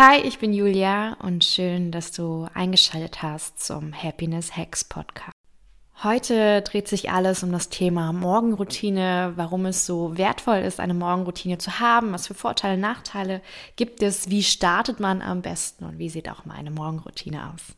Hi, ich bin Julia und schön, dass du eingeschaltet hast zum Happiness Hacks Podcast. Heute dreht sich alles um das Thema Morgenroutine, warum es so wertvoll ist, eine Morgenroutine zu haben, was für Vorteile, Nachteile gibt es, wie startet man am besten und wie sieht auch meine Morgenroutine aus.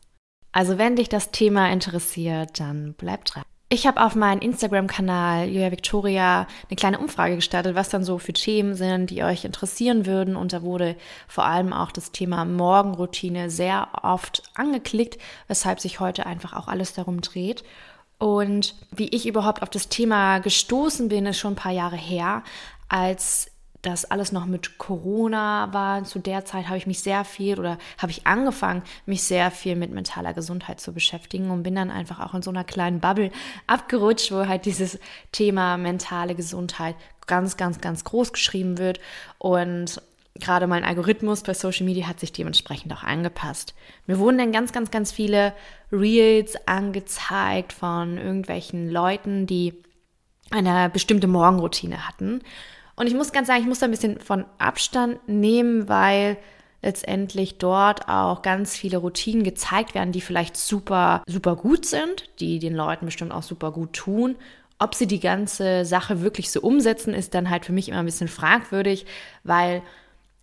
Also wenn dich das Thema interessiert, dann bleib dran. Ich habe auf meinem Instagram-Kanal Julia Victoria eine kleine Umfrage gestartet, was dann so für Themen sind, die euch interessieren würden. Und da wurde vor allem auch das Thema Morgenroutine sehr oft angeklickt, weshalb sich heute einfach auch alles darum dreht. Und wie ich überhaupt auf das Thema gestoßen bin, ist schon ein paar Jahre her, als das alles noch mit Corona war. Zu der Zeit habe ich mich sehr viel oder habe ich angefangen, mich sehr viel mit mentaler Gesundheit zu beschäftigen und bin dann einfach auch in so einer kleinen Bubble abgerutscht, wo halt dieses Thema mentale Gesundheit ganz, ganz, ganz groß geschrieben wird. Und gerade mein Algorithmus bei Social Media hat sich dementsprechend auch angepasst. Mir wurden dann ganz, ganz, ganz viele Reels angezeigt von irgendwelchen Leuten, die eine bestimmte Morgenroutine hatten. Und ich muss ganz sagen, ich muss da ein bisschen von Abstand nehmen, weil letztendlich dort auch ganz viele Routinen gezeigt werden, die vielleicht super, super gut sind, die den Leuten bestimmt auch super gut tun. Ob sie die ganze Sache wirklich so umsetzen, ist dann halt für mich immer ein bisschen fragwürdig, weil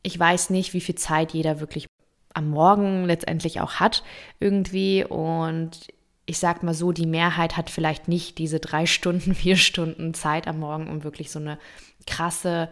ich weiß nicht, wie viel Zeit jeder wirklich am Morgen letztendlich auch hat irgendwie. Und ich sag mal so, die Mehrheit hat vielleicht nicht diese drei Stunden, vier Stunden Zeit am Morgen, um wirklich so eine krasse,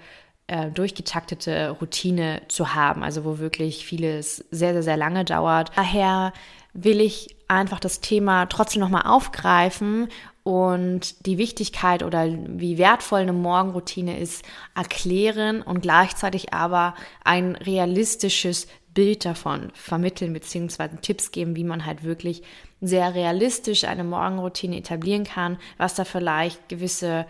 äh, durchgetaktete Routine zu haben. Also wo wirklich vieles sehr, sehr, sehr lange dauert. Daher will ich einfach das Thema trotzdem nochmal aufgreifen und die Wichtigkeit oder wie wertvoll eine Morgenroutine ist, erklären und gleichzeitig aber ein realistisches Bild davon vermitteln beziehungsweise Tipps geben, wie man halt wirklich sehr realistisch eine Morgenroutine etablieren kann, was da vielleicht gewisse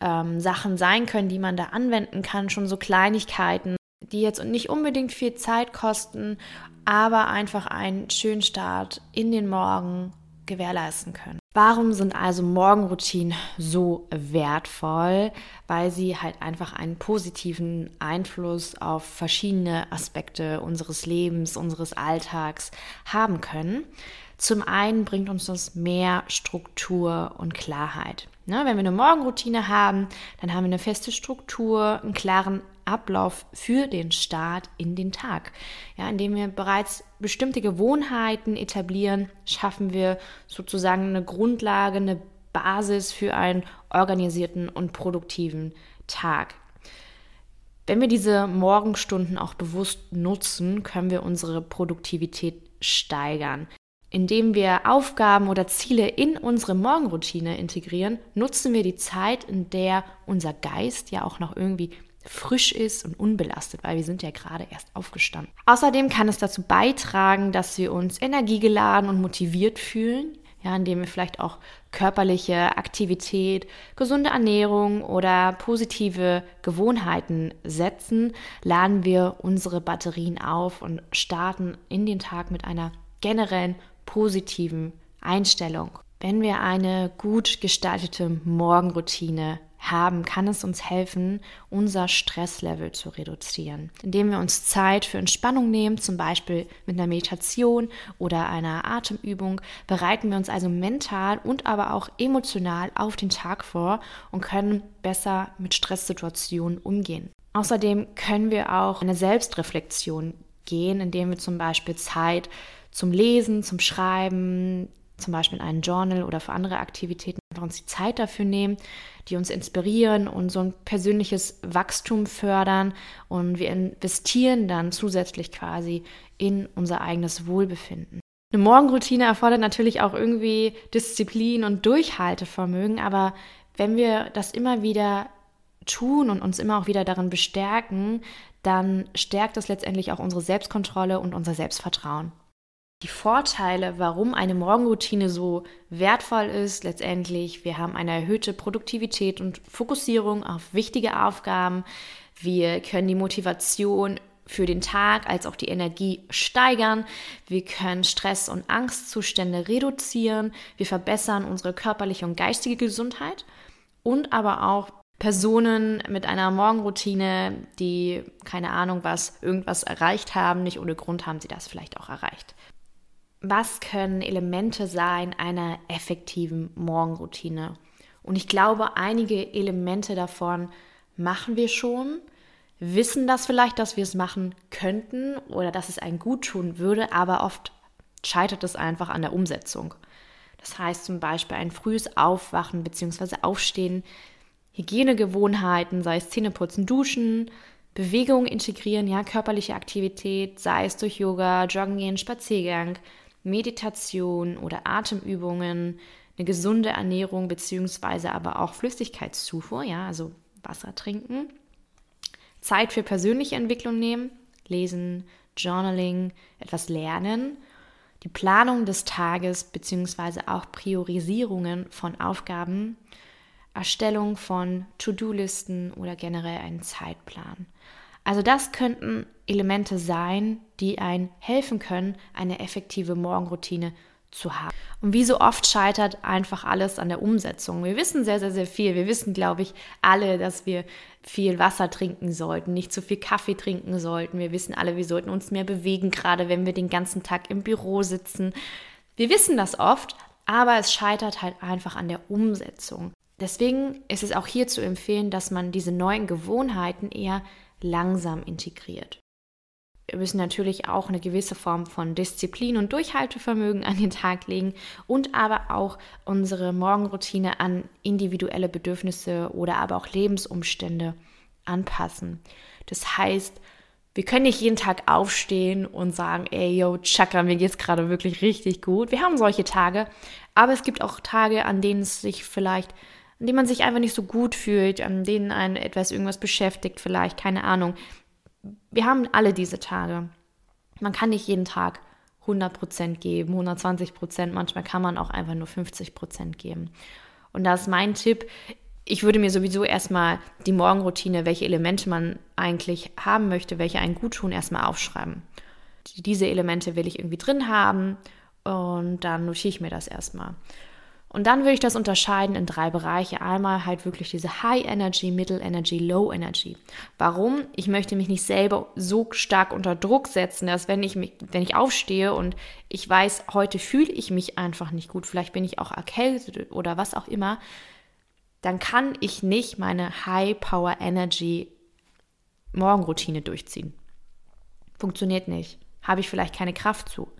ähm, Sachen sein können, die man da anwenden kann, schon so Kleinigkeiten, die jetzt nicht unbedingt viel Zeit kosten, aber einfach einen schönen Start in den Morgen gewährleisten können. Warum sind also Morgenroutinen so wertvoll? Weil sie halt einfach einen positiven Einfluss auf verschiedene Aspekte unseres Lebens, unseres Alltags haben können. Zum einen bringt uns das mehr Struktur und Klarheit. Ne, wenn wir eine Morgenroutine haben, dann haben wir eine feste Struktur, einen klaren Ablauf für den Start in den Tag. Ja, indem wir bereits bestimmte Gewohnheiten etablieren, schaffen wir sozusagen eine Grundlage, eine Basis für einen organisierten und produktiven Tag. Wenn wir diese Morgenstunden auch bewusst nutzen, können wir unsere Produktivität steigern. Indem wir Aufgaben oder Ziele in unsere Morgenroutine integrieren, nutzen wir die Zeit, in der unser Geist ja auch noch irgendwie frisch ist und unbelastet, weil wir sind ja gerade erst aufgestanden. Außerdem kann es dazu beitragen, dass wir uns energiegeladen und motiviert fühlen, ja, indem wir vielleicht auch körperliche Aktivität, gesunde Ernährung oder positive Gewohnheiten setzen, laden wir unsere Batterien auf und starten in den Tag mit einer generellen positiven Einstellung. Wenn wir eine gut gestaltete Morgenroutine haben, kann es uns helfen, unser Stresslevel zu reduzieren, indem wir uns Zeit für Entspannung nehmen, zum Beispiel mit einer Meditation oder einer Atemübung, bereiten wir uns also mental und aber auch emotional auf den Tag vor und können besser mit Stresssituationen umgehen. Außerdem können wir auch eine Selbstreflexion gehen, indem wir zum Beispiel Zeit zum Lesen, zum Schreiben, zum Beispiel in einem Journal oder für andere Aktivitäten einfach uns die Zeit dafür nehmen, die uns inspirieren und so ein persönliches Wachstum fördern. Und wir investieren dann zusätzlich quasi in unser eigenes Wohlbefinden. Eine Morgenroutine erfordert natürlich auch irgendwie Disziplin und Durchhaltevermögen, aber wenn wir das immer wieder tun und uns immer auch wieder darin bestärken, dann stärkt das letztendlich auch unsere Selbstkontrolle und unser Selbstvertrauen die Vorteile, warum eine Morgenroutine so wertvoll ist. Letztendlich, wir haben eine erhöhte Produktivität und Fokussierung auf wichtige Aufgaben. Wir können die Motivation für den Tag als auch die Energie steigern. Wir können Stress- und Angstzustände reduzieren. Wir verbessern unsere körperliche und geistige Gesundheit und aber auch Personen mit einer Morgenroutine, die keine Ahnung was, irgendwas erreicht haben, nicht ohne Grund haben sie das vielleicht auch erreicht. Was können Elemente sein einer effektiven Morgenroutine? Und ich glaube, einige Elemente davon machen wir schon, wissen das vielleicht, dass wir es machen könnten oder dass es einen gut tun würde, aber oft scheitert es einfach an der Umsetzung. Das heißt zum Beispiel ein frühes Aufwachen bzw. Aufstehen Hygienegewohnheiten, sei es Zähneputzen, Duschen, Bewegung integrieren, ja, körperliche Aktivität, sei es durch Yoga, Joggen gehen, Spaziergang, Meditation oder Atemübungen, eine gesunde Ernährung beziehungsweise aber auch Flüssigkeitszufuhr, ja, also Wasser trinken, Zeit für persönliche Entwicklung nehmen, lesen, Journaling, etwas lernen, die Planung des Tages beziehungsweise auch Priorisierungen von Aufgaben, Erstellung von To-Do-Listen oder generell einen Zeitplan. Also das könnten Elemente sein, die einen helfen können, eine effektive Morgenroutine zu haben. Und wie so oft scheitert einfach alles an der Umsetzung. Wir wissen sehr, sehr, sehr viel. Wir wissen, glaube ich, alle, dass wir viel Wasser trinken sollten, nicht zu viel Kaffee trinken sollten. Wir wissen alle, wir sollten uns mehr bewegen, gerade wenn wir den ganzen Tag im Büro sitzen. Wir wissen das oft, aber es scheitert halt einfach an der Umsetzung. Deswegen ist es auch hier zu empfehlen, dass man diese neuen Gewohnheiten eher langsam integriert. Wir müssen natürlich auch eine gewisse Form von Disziplin und Durchhaltevermögen an den Tag legen und aber auch unsere Morgenroutine an individuelle Bedürfnisse oder aber auch Lebensumstände anpassen. Das heißt, wir können nicht jeden Tag aufstehen und sagen, ey, yo, Chakra, mir geht's gerade wirklich richtig gut. Wir haben solche Tage, aber es gibt auch Tage, an denen es sich vielleicht an denen man sich einfach nicht so gut fühlt, an denen einen etwas irgendwas beschäftigt, vielleicht, keine Ahnung. Wir haben alle diese Tage. Man kann nicht jeden Tag 100% geben, 120%, manchmal kann man auch einfach nur 50% geben. Und da ist mein Tipp, ich würde mir sowieso erstmal die Morgenroutine, welche Elemente man eigentlich haben möchte, welche einen gut tun, erstmal aufschreiben. Diese Elemente will ich irgendwie drin haben und dann notiere ich mir das erstmal. Und dann würde ich das unterscheiden in drei Bereiche. Einmal halt wirklich diese High Energy, Middle Energy, Low Energy. Warum? Ich möchte mich nicht selber so stark unter Druck setzen, dass wenn ich mich, wenn ich aufstehe und ich weiß, heute fühle ich mich einfach nicht gut, vielleicht bin ich auch erkältet oder was auch immer, dann kann ich nicht meine High Power Energy Morgenroutine durchziehen. Funktioniert nicht. Habe ich vielleicht keine Kraft zu.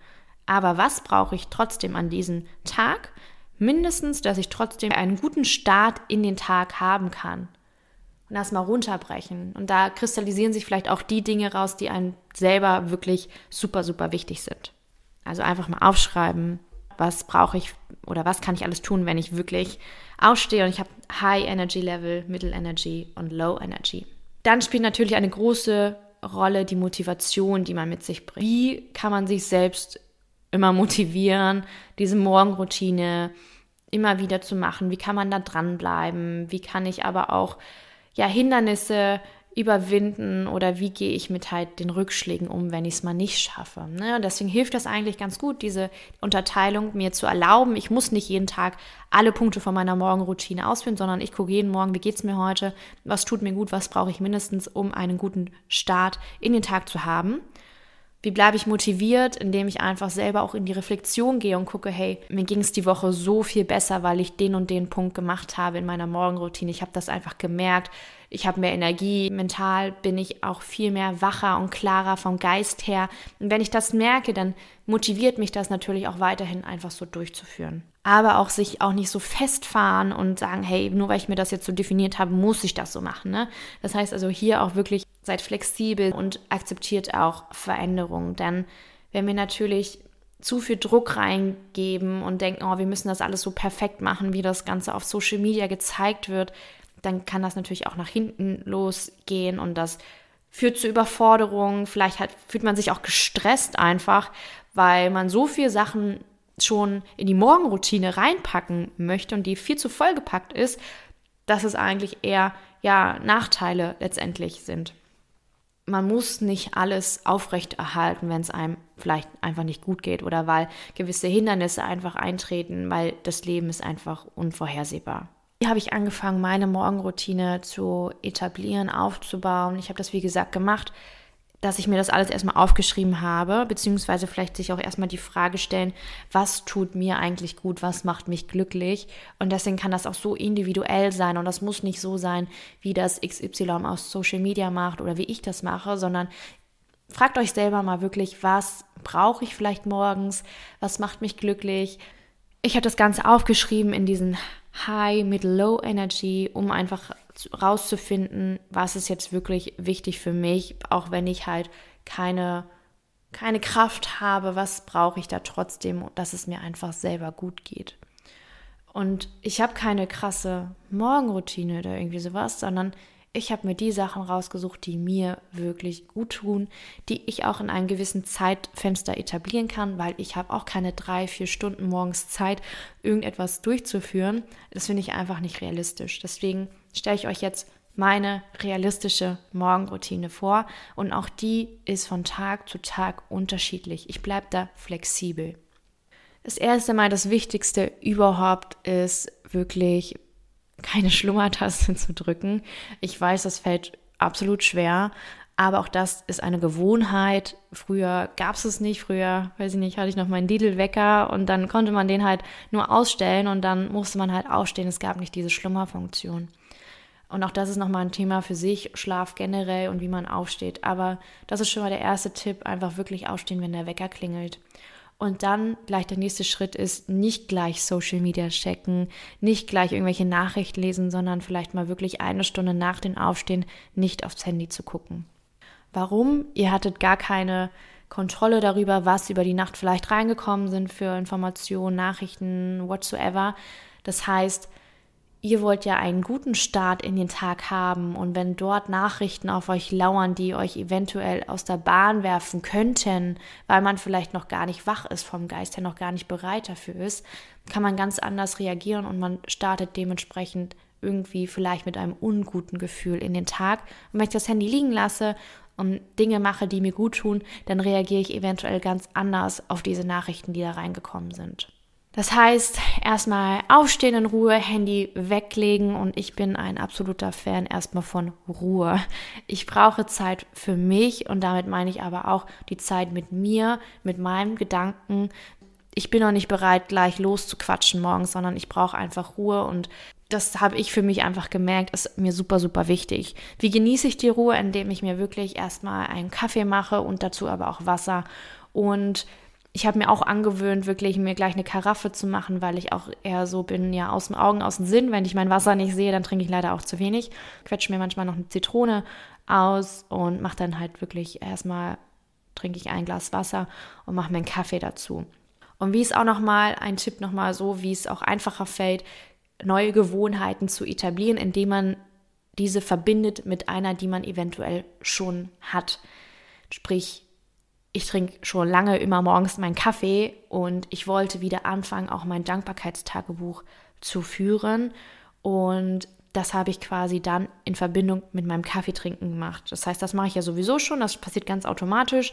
Aber was brauche ich trotzdem an diesem Tag? Mindestens, dass ich trotzdem einen guten Start in den Tag haben kann. Und das mal runterbrechen. Und da kristallisieren sich vielleicht auch die Dinge raus, die einem selber wirklich super, super wichtig sind. Also einfach mal aufschreiben, was brauche ich oder was kann ich alles tun, wenn ich wirklich aufstehe und ich habe High Energy Level, Middle Energy und Low Energy. Dann spielt natürlich eine große Rolle die Motivation, die man mit sich bringt. Wie kann man sich selbst immer motivieren, diese Morgenroutine immer wieder zu machen? Wie kann man da dranbleiben? Wie kann ich aber auch ja Hindernisse überwinden oder wie gehe ich mit halt den Rückschlägen um, wenn ich es mal nicht schaffe. Ne? Und deswegen hilft das eigentlich ganz gut, diese Unterteilung mir zu erlauben. Ich muss nicht jeden Tag alle Punkte von meiner Morgenroutine ausführen, sondern ich gucke jeden Morgen, wie geht es mir heute, was tut mir gut, was brauche ich mindestens, um einen guten Start in den Tag zu haben. Wie bleibe ich motiviert, indem ich einfach selber auch in die Reflexion gehe und gucke, hey, mir ging es die Woche so viel besser, weil ich den und den Punkt gemacht habe in meiner Morgenroutine. Ich habe das einfach gemerkt. Ich habe mehr Energie. Mental bin ich auch viel mehr wacher und klarer vom Geist her. Und wenn ich das merke, dann motiviert mich das natürlich auch weiterhin einfach so durchzuführen. Aber auch sich auch nicht so festfahren und sagen, hey, nur weil ich mir das jetzt so definiert habe, muss ich das so machen. Ne? Das heißt also hier auch wirklich seid flexibel und akzeptiert auch Veränderungen. Denn wenn wir natürlich zu viel Druck reingeben und denken, oh, wir müssen das alles so perfekt machen, wie das Ganze auf Social Media gezeigt wird, dann kann das natürlich auch nach hinten losgehen und das führt zu Überforderungen. Vielleicht hat, fühlt man sich auch gestresst einfach, weil man so viele Sachen schon in die Morgenroutine reinpacken möchte und die viel zu vollgepackt ist, dass es eigentlich eher ja Nachteile letztendlich sind man muss nicht alles aufrechterhalten, wenn es einem vielleicht einfach nicht gut geht oder weil gewisse Hindernisse einfach eintreten, weil das Leben ist einfach unvorhersehbar. Hier habe ich angefangen, meine Morgenroutine zu etablieren, aufzubauen. Ich habe das, wie gesagt, gemacht, dass ich mir das alles erstmal aufgeschrieben habe, beziehungsweise vielleicht sich auch erstmal die Frage stellen, was tut mir eigentlich gut, was macht mich glücklich. Und deswegen kann das auch so individuell sein und das muss nicht so sein, wie das XY aus Social Media macht oder wie ich das mache, sondern fragt euch selber mal wirklich, was brauche ich vielleicht morgens, was macht mich glücklich. Ich habe das Ganze aufgeschrieben in diesen High, Mid, Low Energy, um einfach rauszufinden, was ist jetzt wirklich wichtig für mich, auch wenn ich halt keine, keine Kraft habe, was brauche ich da trotzdem, dass es mir einfach selber gut geht. Und ich habe keine krasse Morgenroutine oder irgendwie sowas, sondern ich habe mir die Sachen rausgesucht, die mir wirklich gut tun, die ich auch in einem gewissen Zeitfenster etablieren kann, weil ich habe auch keine drei, vier Stunden morgens Zeit, irgendetwas durchzuführen. Das finde ich einfach nicht realistisch. Deswegen stelle ich euch jetzt meine realistische Morgenroutine vor und auch die ist von Tag zu Tag unterschiedlich. Ich bleibe da flexibel. Das erste Mal, das Wichtigste überhaupt ist wirklich keine Schlummertaste zu drücken. Ich weiß, das fällt absolut schwer, aber auch das ist eine Gewohnheit. Früher gab es es nicht. Früher, weiß ich nicht, hatte ich noch meinen Lidl-Wecker und dann konnte man den halt nur ausstellen und dann musste man halt aufstehen. Es gab nicht diese Schlummerfunktion. Und auch das ist nochmal ein Thema für sich, Schlaf generell und wie man aufsteht. Aber das ist schon mal der erste Tipp, einfach wirklich aufstehen, wenn der Wecker klingelt. Und dann gleich der nächste Schritt ist, nicht gleich Social Media checken, nicht gleich irgendwelche Nachrichten lesen, sondern vielleicht mal wirklich eine Stunde nach dem Aufstehen nicht aufs Handy zu gucken. Warum? Ihr hattet gar keine Kontrolle darüber, was über die Nacht vielleicht reingekommen sind für Informationen, Nachrichten, whatsoever. Das heißt, ihr wollt ja einen guten Start in den Tag haben und wenn dort Nachrichten auf euch lauern, die euch eventuell aus der Bahn werfen könnten, weil man vielleicht noch gar nicht wach ist vom Geist her, noch gar nicht bereit dafür ist, kann man ganz anders reagieren und man startet dementsprechend irgendwie vielleicht mit einem unguten Gefühl in den Tag. Und wenn ich das Handy liegen lasse und Dinge mache, die mir gut tun, dann reagiere ich eventuell ganz anders auf diese Nachrichten, die da reingekommen sind. Das heißt, erstmal aufstehen in Ruhe, Handy weglegen und ich bin ein absoluter Fan erstmal von Ruhe. Ich brauche Zeit für mich und damit meine ich aber auch die Zeit mit mir, mit meinen Gedanken. Ich bin noch nicht bereit, gleich loszuquatschen morgens, sondern ich brauche einfach Ruhe und das habe ich für mich einfach gemerkt, ist mir super, super wichtig. Wie genieße ich die Ruhe, indem ich mir wirklich erstmal einen Kaffee mache und dazu aber auch Wasser und ich habe mir auch angewöhnt, wirklich mir gleich eine Karaffe zu machen, weil ich auch eher so bin, ja, aus den Augen, aus dem Sinn. Wenn ich mein Wasser nicht sehe, dann trinke ich leider auch zu wenig. Quetsche mir manchmal noch eine Zitrone aus und mache dann halt wirklich erstmal, trinke ich ein Glas Wasser und mache mir einen Kaffee dazu. Und wie es auch nochmal, ein Tipp nochmal so, wie es auch einfacher fällt, neue Gewohnheiten zu etablieren, indem man diese verbindet mit einer, die man eventuell schon hat. Sprich, ich trinke schon lange immer morgens meinen Kaffee und ich wollte wieder anfangen, auch mein Dankbarkeitstagebuch zu führen. Und das habe ich quasi dann in Verbindung mit meinem Kaffeetrinken gemacht. Das heißt, das mache ich ja sowieso schon, das passiert ganz automatisch.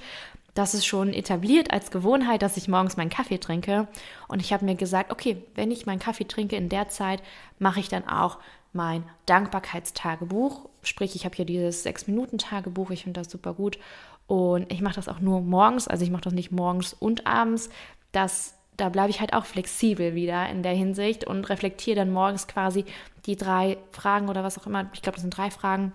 Das ist schon etabliert als Gewohnheit, dass ich morgens meinen Kaffee trinke. Und ich habe mir gesagt, okay, wenn ich meinen Kaffee trinke in der Zeit, mache ich dann auch mein Dankbarkeitstagebuch. Sprich, ich habe hier dieses Sechs-Minuten-Tagebuch, ich finde das super gut. Und ich mache das auch nur morgens, also ich mache das nicht morgens und abends. Das, da bleibe ich halt auch flexibel wieder in der Hinsicht und reflektiere dann morgens quasi die drei Fragen oder was auch immer. Ich glaube, das sind drei Fragen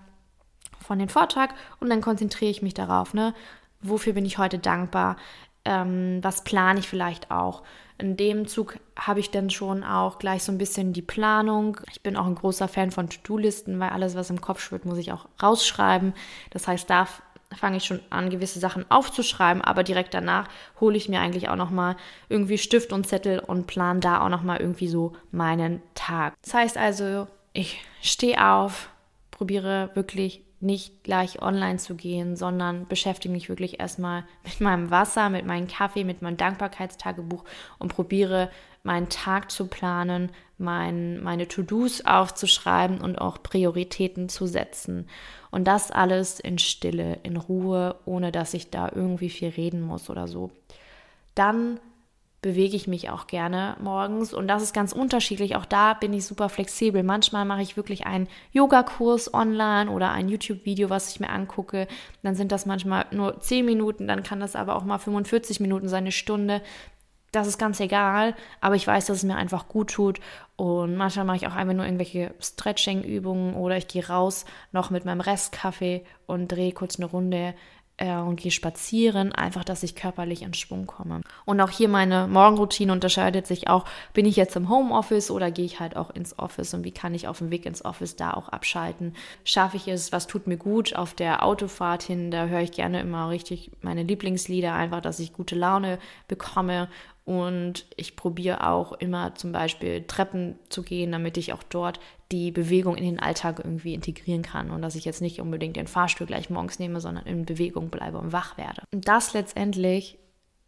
von dem Vortrag und dann konzentriere ich mich darauf, ne? Wofür bin ich heute dankbar? Ähm, was plane ich vielleicht auch? In dem Zug habe ich dann schon auch gleich so ein bisschen die Planung. Ich bin auch ein großer Fan von To-Do-Listen, weil alles, was im Kopf schwirrt, muss ich auch rausschreiben. Das heißt, da fange ich schon an, gewisse Sachen aufzuschreiben, aber direkt danach hole ich mir eigentlich auch nochmal irgendwie Stift und Zettel und plan da auch nochmal irgendwie so meinen Tag. Das heißt also, ich stehe auf, probiere wirklich nicht gleich online zu gehen, sondern beschäftige mich wirklich erstmal mit meinem Wasser, mit meinem Kaffee, mit meinem Dankbarkeitstagebuch und probiere meinen Tag zu planen, mein, meine To-Dos aufzuschreiben und auch Prioritäten zu setzen. Und das alles in Stille, in Ruhe, ohne dass ich da irgendwie viel reden muss oder so. Dann bewege ich mich auch gerne morgens und das ist ganz unterschiedlich. Auch da bin ich super flexibel. Manchmal mache ich wirklich einen Yogakurs online oder ein YouTube-Video, was ich mir angucke. Dann sind das manchmal nur 10 Minuten, dann kann das aber auch mal 45 Minuten sein, eine Stunde. Das ist ganz egal, aber ich weiß, dass es mir einfach gut tut. Und manchmal mache ich auch einfach nur irgendwelche Stretching-Übungen oder ich gehe raus noch mit meinem Restkaffee und drehe kurz eine Runde äh, und gehe spazieren, einfach, dass ich körperlich in Schwung komme. Und auch hier meine Morgenroutine unterscheidet sich auch, bin ich jetzt im Homeoffice oder gehe ich halt auch ins Office und wie kann ich auf dem Weg ins Office da auch abschalten? Schaffe ich es, was tut mir gut auf der Autofahrt hin, da höre ich gerne immer richtig meine Lieblingslieder, einfach, dass ich gute Laune bekomme und ich probiere auch immer zum Beispiel Treppen zu gehen, damit ich auch dort die Bewegung in den Alltag irgendwie integrieren kann und dass ich jetzt nicht unbedingt den Fahrstuhl gleich morgens nehme, sondern in Bewegung bleibe und wach werde. Und das letztendlich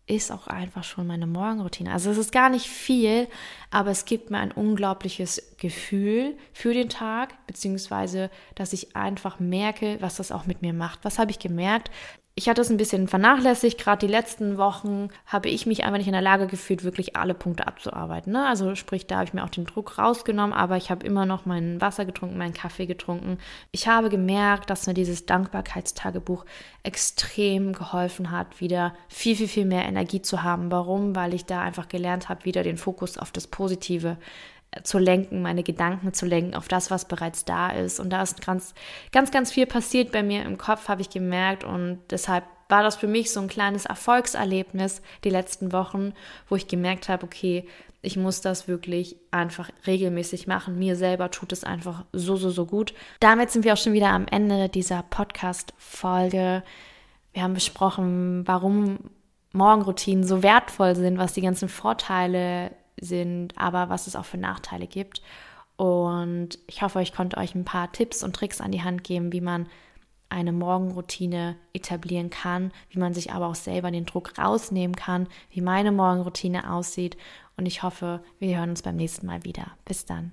ist auch einfach schon meine Morgenroutine. Also es ist gar nicht viel, aber es gibt mir ein unglaubliches Gefühl für den Tag, beziehungsweise dass ich einfach merke, was das auch mit mir macht. Was habe ich gemerkt? Ich hatte es ein bisschen vernachlässigt. Gerade die letzten Wochen habe ich mich einfach nicht in der Lage gefühlt, wirklich alle Punkte abzuarbeiten. Ne? Also sprich, da habe ich mir auch den Druck rausgenommen, aber ich habe immer noch mein Wasser getrunken, meinen Kaffee getrunken. Ich habe gemerkt, dass mir dieses Dankbarkeitstagebuch extrem geholfen hat, wieder viel, viel, viel mehr Energie zu haben. Warum? Weil ich da einfach gelernt habe, wieder den Fokus auf das Positive zu lenken, meine Gedanken zu lenken auf das, was bereits da ist. Und da ist ganz, ganz, ganz viel passiert bei mir im Kopf, habe ich gemerkt. Und deshalb war das für mich so ein kleines Erfolgserlebnis die letzten Wochen, wo ich gemerkt habe, okay, ich muss das wirklich einfach regelmäßig machen. Mir selber tut es einfach so, so, so gut. Damit sind wir auch schon wieder am Ende dieser Podcast-Folge. Wir haben besprochen, warum Morgenroutinen so wertvoll sind, was die ganzen Vorteile sind, aber was es auch für Nachteile gibt. Und ich hoffe, ich konnte euch ein paar Tipps und Tricks an die Hand geben, wie man eine Morgenroutine etablieren kann, wie man sich aber auch selber den Druck rausnehmen kann, wie meine Morgenroutine aussieht. Und ich hoffe, wir hören uns beim nächsten Mal wieder. Bis dann.